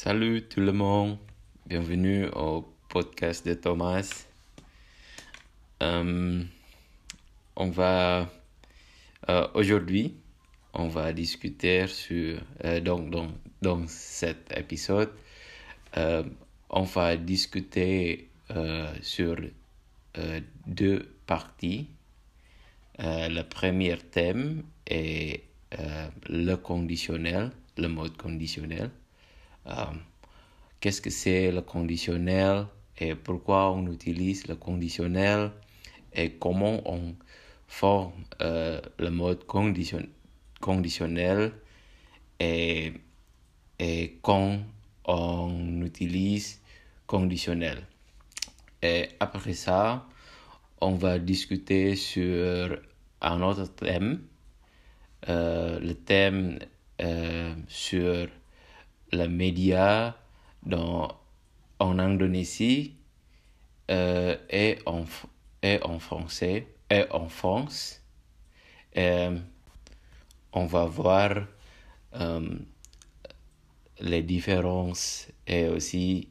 Salut tout le monde, bienvenue au podcast de Thomas. Euh, on va euh, aujourd'hui, on va discuter sur euh, donc dans, dans cet épisode, on va discuter sur deux parties. le premier thème est le conditionnel, le mode conditionnel. Euh, qu'est-ce que c'est le conditionnel et pourquoi on utilise le conditionnel et comment on forme euh, le mode condition, conditionnel et, et quand on utilise conditionnel. Et après ça, on va discuter sur un autre thème, euh, le thème sur les médias dans, en Indonésie euh, et, en, et en français et en France. Euh, on va voir euh, les différences et aussi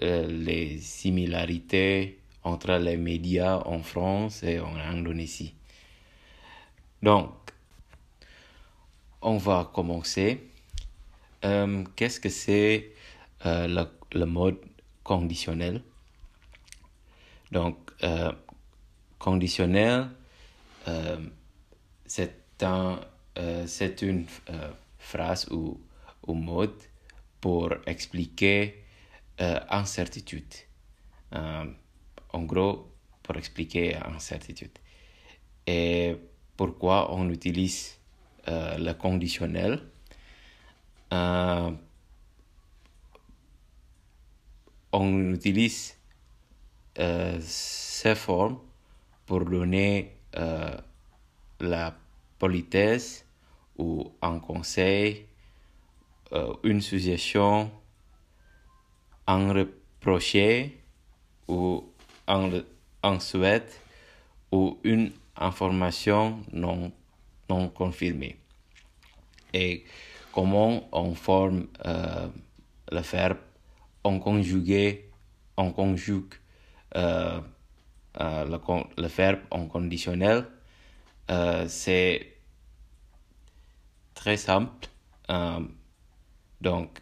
les similarités entre les médias en France et en Indonésie. Donc, on va commencer. Euh, qu'est-ce que c'est euh, le, mode conditionnel? Donc, euh, conditionnel, c'est un, c'est une phrase ou, ou mode pour expliquer incertitude. en gros, pour expliquer incertitude. Et pourquoi on utilise le conditionnel? Euh, on utilise euh, ces formes pour donner euh, la politesse ou un conseil, une suggestion, un reproché ou un, un souhait ou une information non, non confirmée. Comment on forme euh, le verbe on conjugue euh, euh, le, le, verbe en conditionnel. c'est très simple. donc,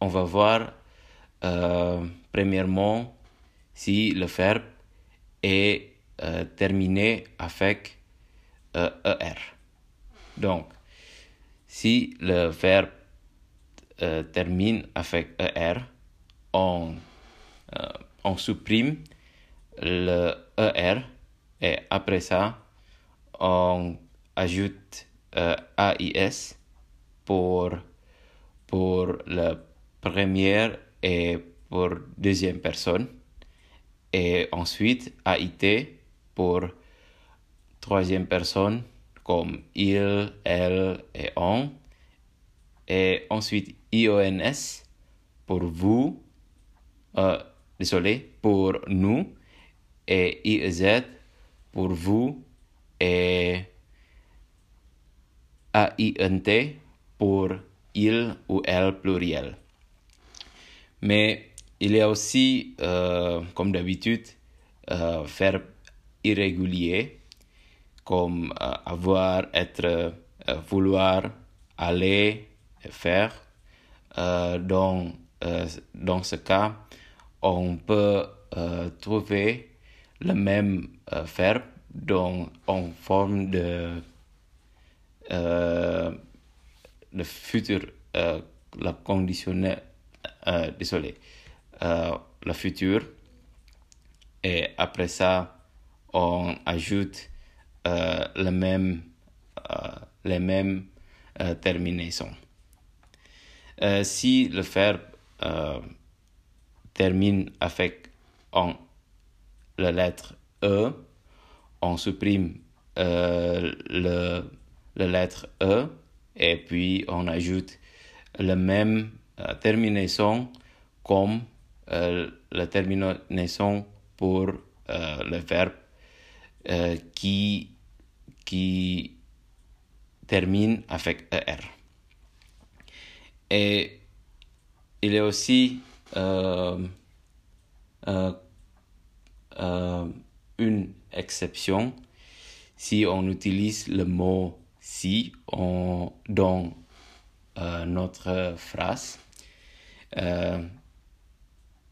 on va voir premièrement si le verbe est terminé avec ER. Donc, si le verbe euh, termine avec ER, on, euh, on supprime le ER et après ça, on ajoute euh, AIS pour, pour la première et pour deuxième personne. Et ensuite, AIT pour troisième personne comme il, elle et on. Et ensuite IONS pour vous, euh, désolé, pour nous. Et IEZ pour vous et AINT pour il ou elle pluriel. Mais il y a aussi, euh, comme d'habitude, euh, verbe irrégulier comme euh, avoir, être, euh, vouloir, aller, faire. Euh, dans, dans ce cas, on peut trouver le même verbe en forme de le futur, la conditionnel, désolé, le futur. Et après ça, on ajoute euh, les mêmes, euh, les mêmes euh, terminaisons. si le verbe termine avec en, la lettre E, on supprime le, la lettre E et puis on ajoute la même terminaison comme la terminaison pour le verbe qui qui termine avec ER. et il est aussi une exception si on utilise le mot si on, dans notre phrase.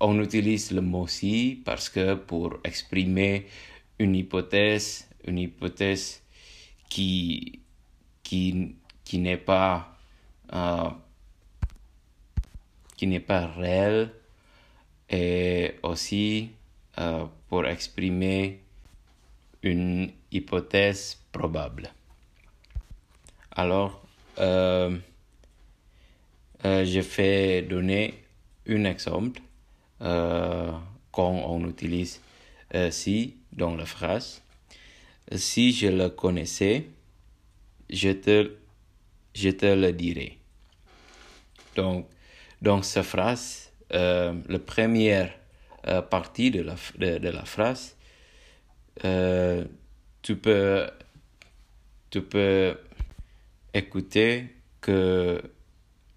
on utilise le mot si parce que pour exprimer une hypothèse, une hypothèse qui, qui, qui n'est pas, euh, qui n'est pas réelle et aussi euh, pour exprimer une hypothèse probable. Alors, euh, je vais donner un exemple quand on utilise si dans la phrase. Si je le connaissais, je te, je le dirai. Donc, dans cette phrase, euh, la première euh, partie de la, de, la phrase, euh, tu, peux, écouter que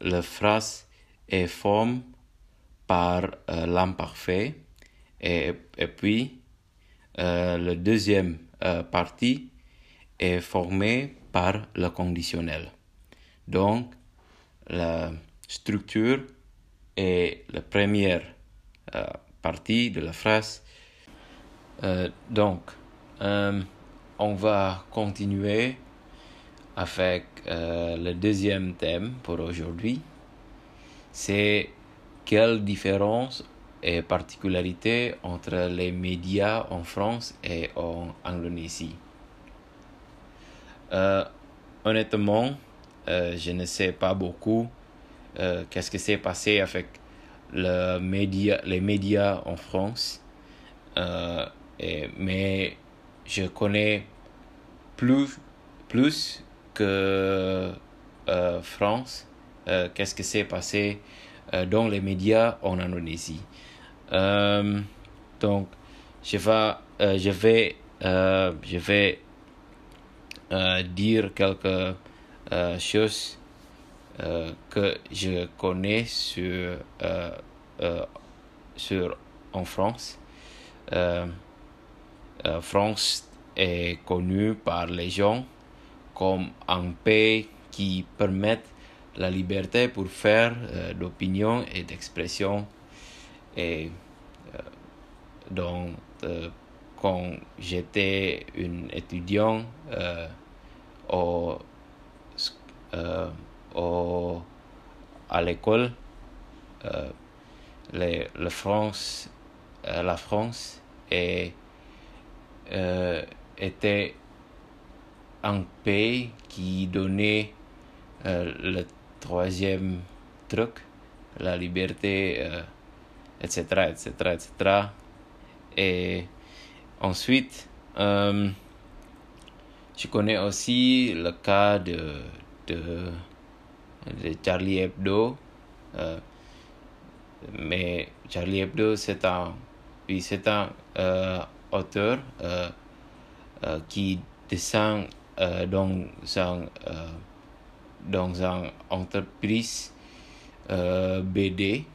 la phrase est formée par l'imparfait et, puis la deuxième euh, partie est formée par le conditionnel. Donc, la structure est la première euh, partie de la phrase. donc, on va continuer avec le deuxième thème pour aujourd'hui. C'est quelle différence et particularités entre les médias en France et en Indonésie. Euh, honnêtement, euh, je ne sais pas beaucoup euh, qu'est-ce qui s'est passé avec le média, les médias en France, mais je connais plus, plus que France qu'est-ce qui s'est passé dans les médias en Indonésie. Euh, donc, je vais, euh, je vais, euh, je vais dire quelque chose que je connais sur, sur en France. France est connue par les gens comme un pays qui permet la liberté pour faire d'opinion et d'expression et euh, donc, euh, quand j'étais un étudiant euh, au, au, à l'école, la France, la France était un pays qui donnait le troisième truc, la liberté etc., etc., etc. Et ensuite, euh, je connais aussi le cas de, de, Charlie Hebdo. Euh, mais Charlie Hebdo, c'est un, oui, c'est un euh, auteur qui descend dans, un, dans entreprise BD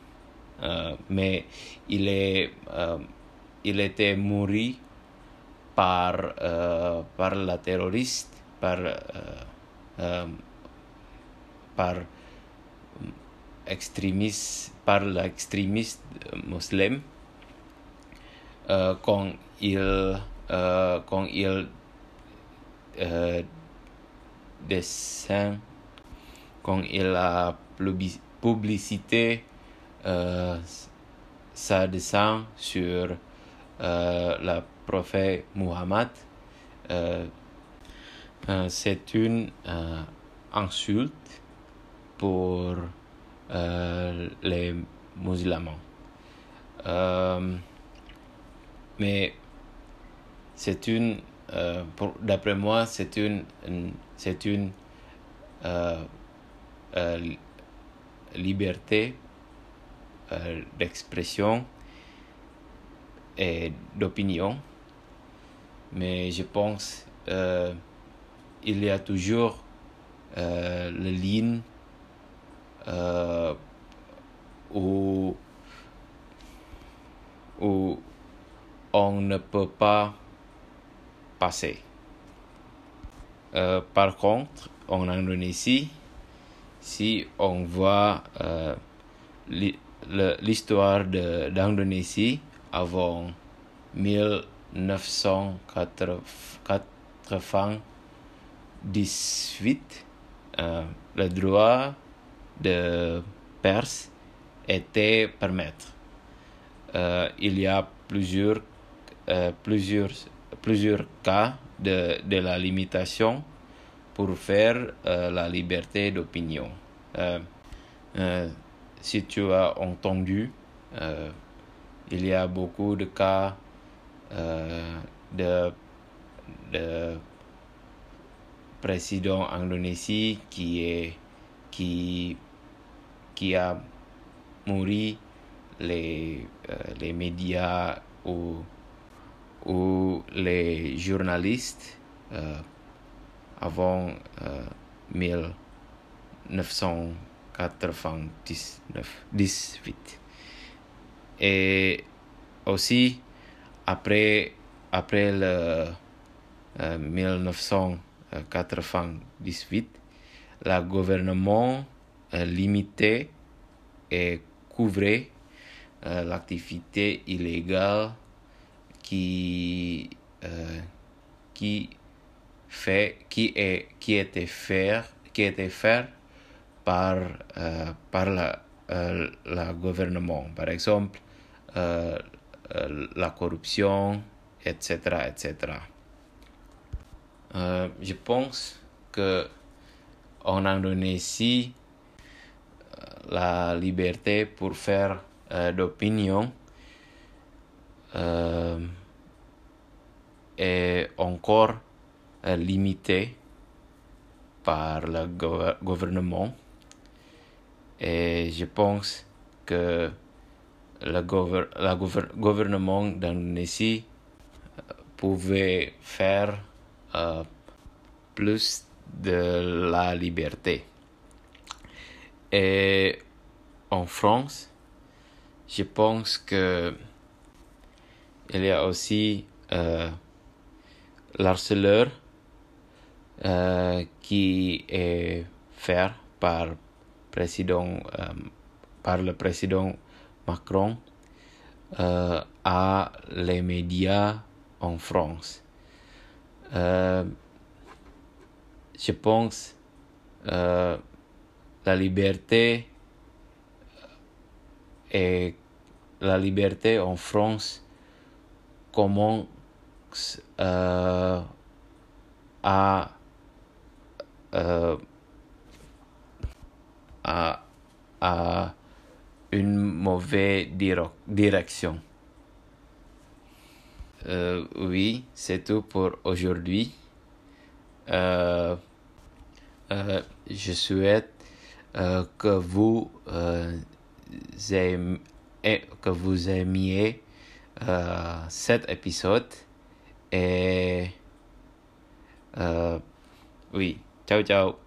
euh, mais il, est, euh, il était mouru par, euh, par la terroriste, par, par extrémiste, par l'extrémiste musulman quand il, quand il descend, quand il a publicité euh, ça sur euh, le prophète Muhammad. Euh, c'est une insulte pour les musulmans. mais c'est une, d'après moi, c'est une, c'est une liberté euh, d'expression et d'opinion. Mais je pense euh, il y a toujours euh, la ligne euh, où, où on ne peut pas passer. Euh, par contre, en Indonésie, si on voit euh, l'histoire d'Indonésie avant 1998, euh, le droit de Perse était permettre. Euh, il y a plusieurs, euh, plusieurs, cas de, la limitation pour faire euh, la liberté d'opinion. Euh, euh, si tu as entendu, il y a beaucoup de cas de, de président Indonésie qui a mouru les médias ou les journalistes avant 1998. Et aussi, après, après le 1998, le gouvernement limitait et couvrait l'activité illégale qui, qui fait, qui, est, qui était fait, qui était fait par, euh, par la, euh, la gouvernement. Par exemple, euh, la corruption, etc. etc. Je pense que en Indonésie, la liberté pour faire d'opinion est encore limité par le gouvernement et je pense que le la gouver gouvernement d'Indonésie pouvait faire euh, plus de la liberté. Et en France, je pense que il y a aussi euh, l'harceleur euh, qui est fait par, euh, par le président Macron euh, à les médias en France. Je pense euh, la liberté et la liberté en France commence à euh, à, une mauvaise direction. Euh, oui, c'est tout pour aujourd'hui. Euh, je souhaite que vous aimiez, que vous aimiez cet épisode et oui. Iya.